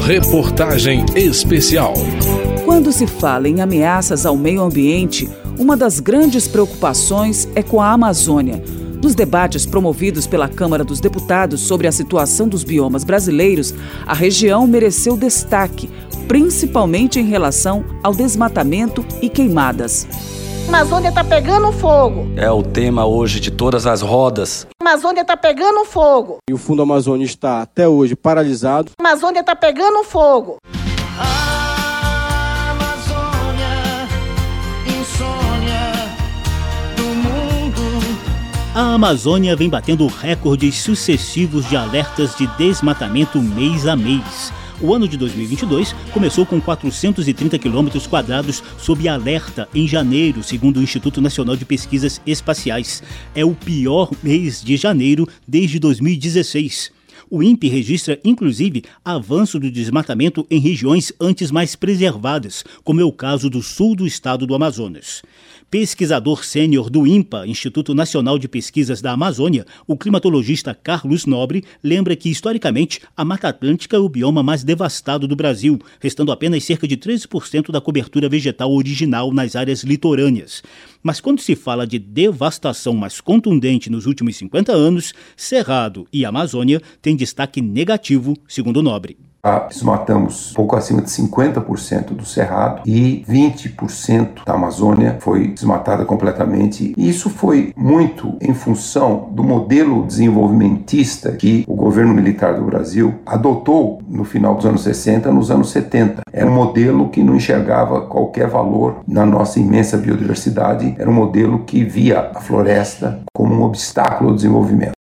Reportagem especial. Quando se fala em ameaças ao meio ambiente, uma das grandes preocupações é com a Amazônia. Nos debates promovidos pela Câmara dos Deputados sobre a situação dos biomas brasileiros, a região mereceu destaque, principalmente em relação ao desmatamento e queimadas. Amazônia está pegando fogo. É o tema hoje de todas as rodas. A Amazônia está pegando fogo. E o Fundo Amazônia está até hoje paralisado. A Amazônia está pegando fogo. A Amazônia, insônia do mundo. A Amazônia vem batendo recordes sucessivos de alertas de desmatamento mês a mês. O ano de 2022 começou com 430 quilômetros quadrados sob alerta em janeiro, segundo o Instituto Nacional de Pesquisas Espaciais. É o pior mês de janeiro desde 2016. O INPE registra, inclusive, avanço do desmatamento em regiões antes mais preservadas, como é o caso do sul do estado do Amazonas. Pesquisador sênior do INPA, Instituto Nacional de Pesquisas da Amazônia, o climatologista Carlos Nobre lembra que, historicamente, a Mata Atlântica é o bioma mais devastado do Brasil, restando apenas cerca de 13% da cobertura vegetal original nas áreas litorâneas. Mas quando se fala de devastação mais contundente nos últimos 50 anos, Cerrado e Amazônia têm destaque negativo, segundo Nobre. Ah, desmatamos pouco acima de 50% do cerrado e 20% da Amazônia foi desmatada completamente. E isso foi muito em função do modelo desenvolvimentista que o governo militar do Brasil adotou no final dos anos 60, nos anos 70. Era um modelo que não enxergava qualquer valor na nossa imensa biodiversidade, era um modelo que via a floresta como um obstáculo ao desenvolvimento.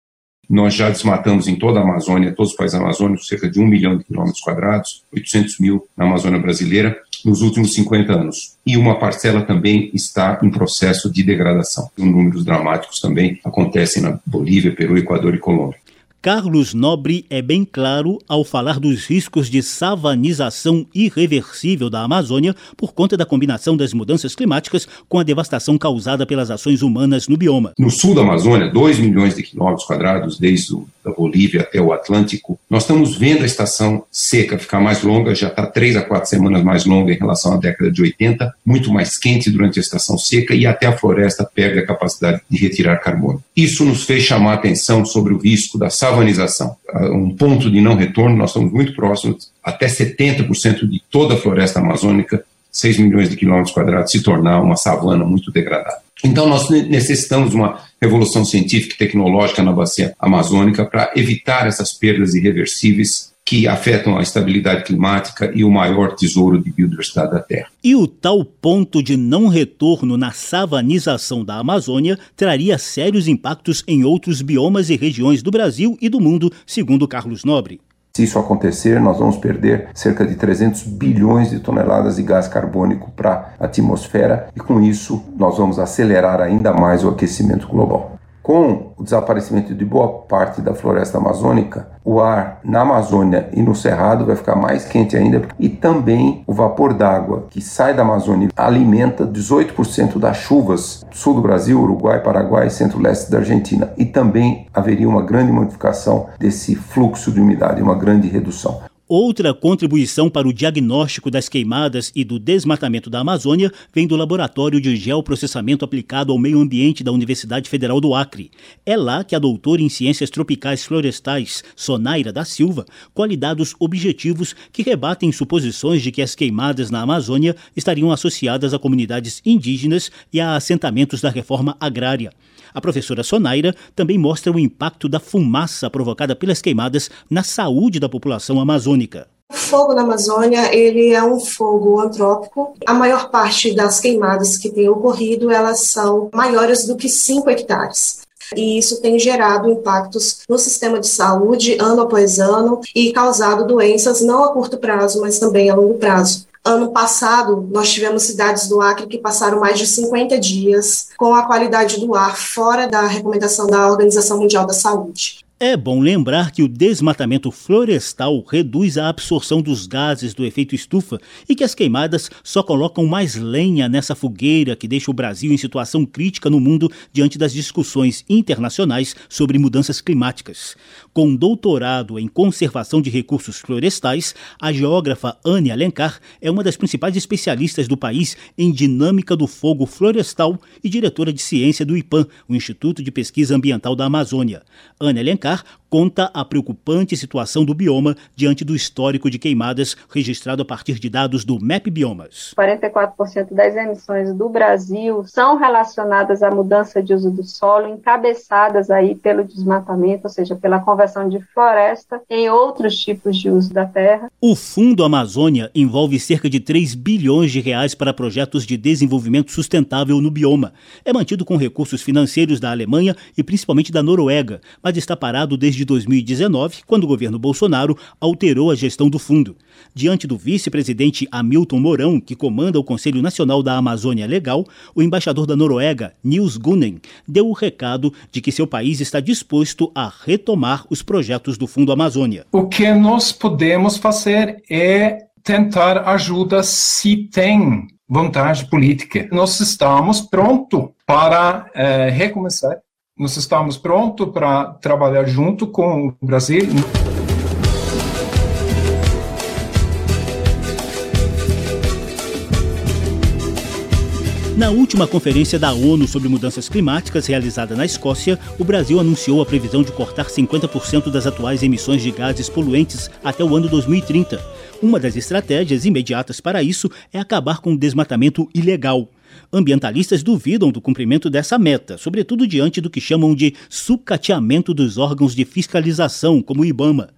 Nós já desmatamos em toda a Amazônia, todos os países amazônicos, cerca de um milhão de quilômetros quadrados, 800 mil na Amazônia brasileira, nos últimos 50 anos. E uma parcela também está em processo de degradação. Números dramáticos também acontecem na Bolívia, Peru, Equador e Colômbia. Carlos Nobre é bem claro ao falar dos riscos de savanização irreversível da Amazônia por conta da combinação das mudanças climáticas com a devastação causada pelas ações humanas no bioma. No sul da Amazônia, 2 milhões de quilômetros quadrados, desde o, da Bolívia até o Atlântico, nós estamos vendo a estação seca ficar mais longa, já está 3 a 4 semanas mais longa em relação à década de 80, muito mais quente durante a estação seca e até a floresta perde a capacidade de retirar carbono. Isso nos fez chamar a atenção sobre o risco da savanização savanização, um ponto de não retorno, nós estamos muito próximos, até 70% de toda a floresta amazônica, 6 milhões de quilômetros quadrados, se tornar uma savana muito degradada. Então, nós necessitamos de uma revolução científica e tecnológica na bacia amazônica para evitar essas perdas irreversíveis que afetam a estabilidade climática e o maior tesouro de biodiversidade da Terra. E o tal ponto de não retorno na savanização da Amazônia traria sérios impactos em outros biomas e regiões do Brasil e do mundo, segundo Carlos Nobre. Se isso acontecer, nós vamos perder cerca de 300 bilhões de toneladas de gás carbônico para a atmosfera e com isso nós vamos acelerar ainda mais o aquecimento global. Com o desaparecimento de boa parte da floresta amazônica, o ar na Amazônia e no Cerrado vai ficar mais quente ainda e também o vapor d'água que sai da Amazônia alimenta 18% das chuvas do sul do Brasil, Uruguai, Paraguai e centro-leste da Argentina. E também haveria uma grande modificação desse fluxo de umidade, uma grande redução. Outra contribuição para o diagnóstico das queimadas e do desmatamento da Amazônia vem do Laboratório de Geoprocessamento Aplicado ao Meio Ambiente da Universidade Federal do Acre. É lá que a doutora em Ciências Tropicais Florestais, Sonaira da Silva, colhe dados objetivos que rebatem suposições de que as queimadas na Amazônia estariam associadas a comunidades indígenas e a assentamentos da reforma agrária. A professora Sonaira também mostra o impacto da fumaça provocada pelas queimadas na saúde da população amazônica. O fogo na Amazônia, ele é um fogo antrópico. A maior parte das queimadas que têm ocorrido, elas são maiores do que 5 hectares. E isso tem gerado impactos no sistema de saúde ano após ano e causado doenças não a curto prazo, mas também a longo prazo. Ano passado, nós tivemos cidades do Acre que passaram mais de 50 dias com a qualidade do ar fora da recomendação da Organização Mundial da Saúde. É bom lembrar que o desmatamento florestal reduz a absorção dos gases do efeito estufa e que as queimadas só colocam mais lenha nessa fogueira que deixa o Brasil em situação crítica no mundo diante das discussões internacionais sobre mudanças climáticas. Com doutorado em conservação de recursos florestais, a geógrafa Anne Alencar é uma das principais especialistas do país em dinâmica do fogo florestal e diretora de ciência do IPAM, o Instituto de Pesquisa Ambiental da Amazônia. Anne Alencar Bernard conta a preocupante situação do bioma diante do histórico de queimadas registrado a partir de dados do MAP Biomas. 44% das emissões do Brasil são relacionadas à mudança de uso do solo, encabeçadas aí pelo desmatamento, ou seja, pela conversão de floresta em outros tipos de uso da terra. O Fundo Amazônia envolve cerca de 3 bilhões de reais para projetos de desenvolvimento sustentável no bioma. É mantido com recursos financeiros da Alemanha e principalmente da Noruega, mas está parado desde 2019, quando o governo Bolsonaro alterou a gestão do fundo. Diante do vice-presidente Hamilton Mourão, que comanda o Conselho Nacional da Amazônia Legal, o embaixador da Noruega, Nils Gunnen, deu o recado de que seu país está disposto a retomar os projetos do Fundo Amazônia. O que nós podemos fazer é tentar ajuda se tem vontade política. Nós estamos prontos para é, recomeçar nós estamos prontos para trabalhar junto com o Brasil. Na última conferência da ONU sobre mudanças climáticas realizada na Escócia, o Brasil anunciou a previsão de cortar 50% das atuais emissões de gases poluentes até o ano 2030. Uma das estratégias imediatas para isso é acabar com o desmatamento ilegal. Ambientalistas duvidam do cumprimento dessa meta, sobretudo diante do que chamam de sucateamento dos órgãos de fiscalização, como o IBAMA.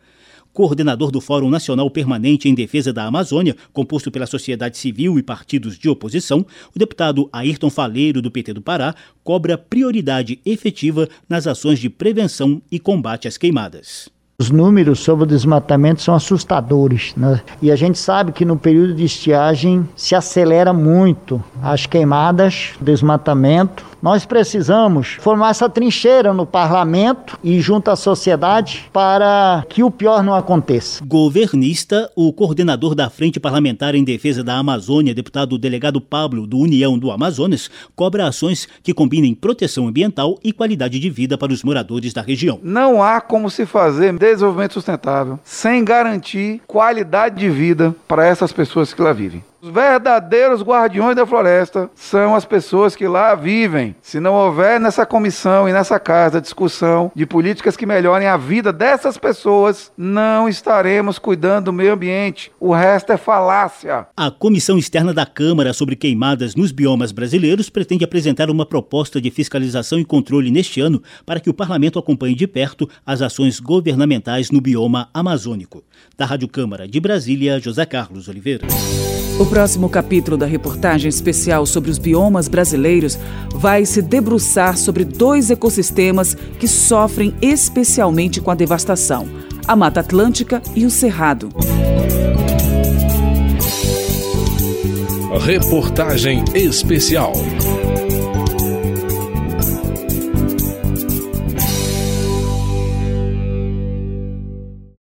Coordenador do Fórum Nacional Permanente em Defesa da Amazônia, composto pela sociedade civil e partidos de oposição, o deputado Ayrton Faleiro, do PT do Pará, cobra prioridade efetiva nas ações de prevenção e combate às queimadas. Os números sobre o desmatamento são assustadores, né? E a gente sabe que no período de estiagem se acelera muito as queimadas, desmatamento. Nós precisamos formar essa trincheira no parlamento e junto à sociedade para que o pior não aconteça. Governista, o coordenador da Frente Parlamentar em Defesa da Amazônia, deputado delegado Pablo do União do Amazonas, cobra ações que combinem proteção ambiental e qualidade de vida para os moradores da região. Não há como se fazer desenvolvimento sustentável sem garantir qualidade de vida para essas pessoas que lá vivem. Os verdadeiros guardiões da floresta são as pessoas que lá vivem. Se não houver nessa comissão e nessa casa discussão de políticas que melhorem a vida dessas pessoas, não estaremos cuidando do meio ambiente. O resto é falácia. A Comissão Externa da Câmara sobre queimadas nos biomas brasileiros pretende apresentar uma proposta de fiscalização e controle neste ano para que o parlamento acompanhe de perto as ações governamentais no bioma amazônico. Da Rádio Câmara de Brasília, José Carlos Oliveira. O próximo capítulo da reportagem especial sobre os biomas brasileiros vai se debruçar sobre dois ecossistemas que sofrem especialmente com a devastação: a Mata Atlântica e o Cerrado. Reportagem especial.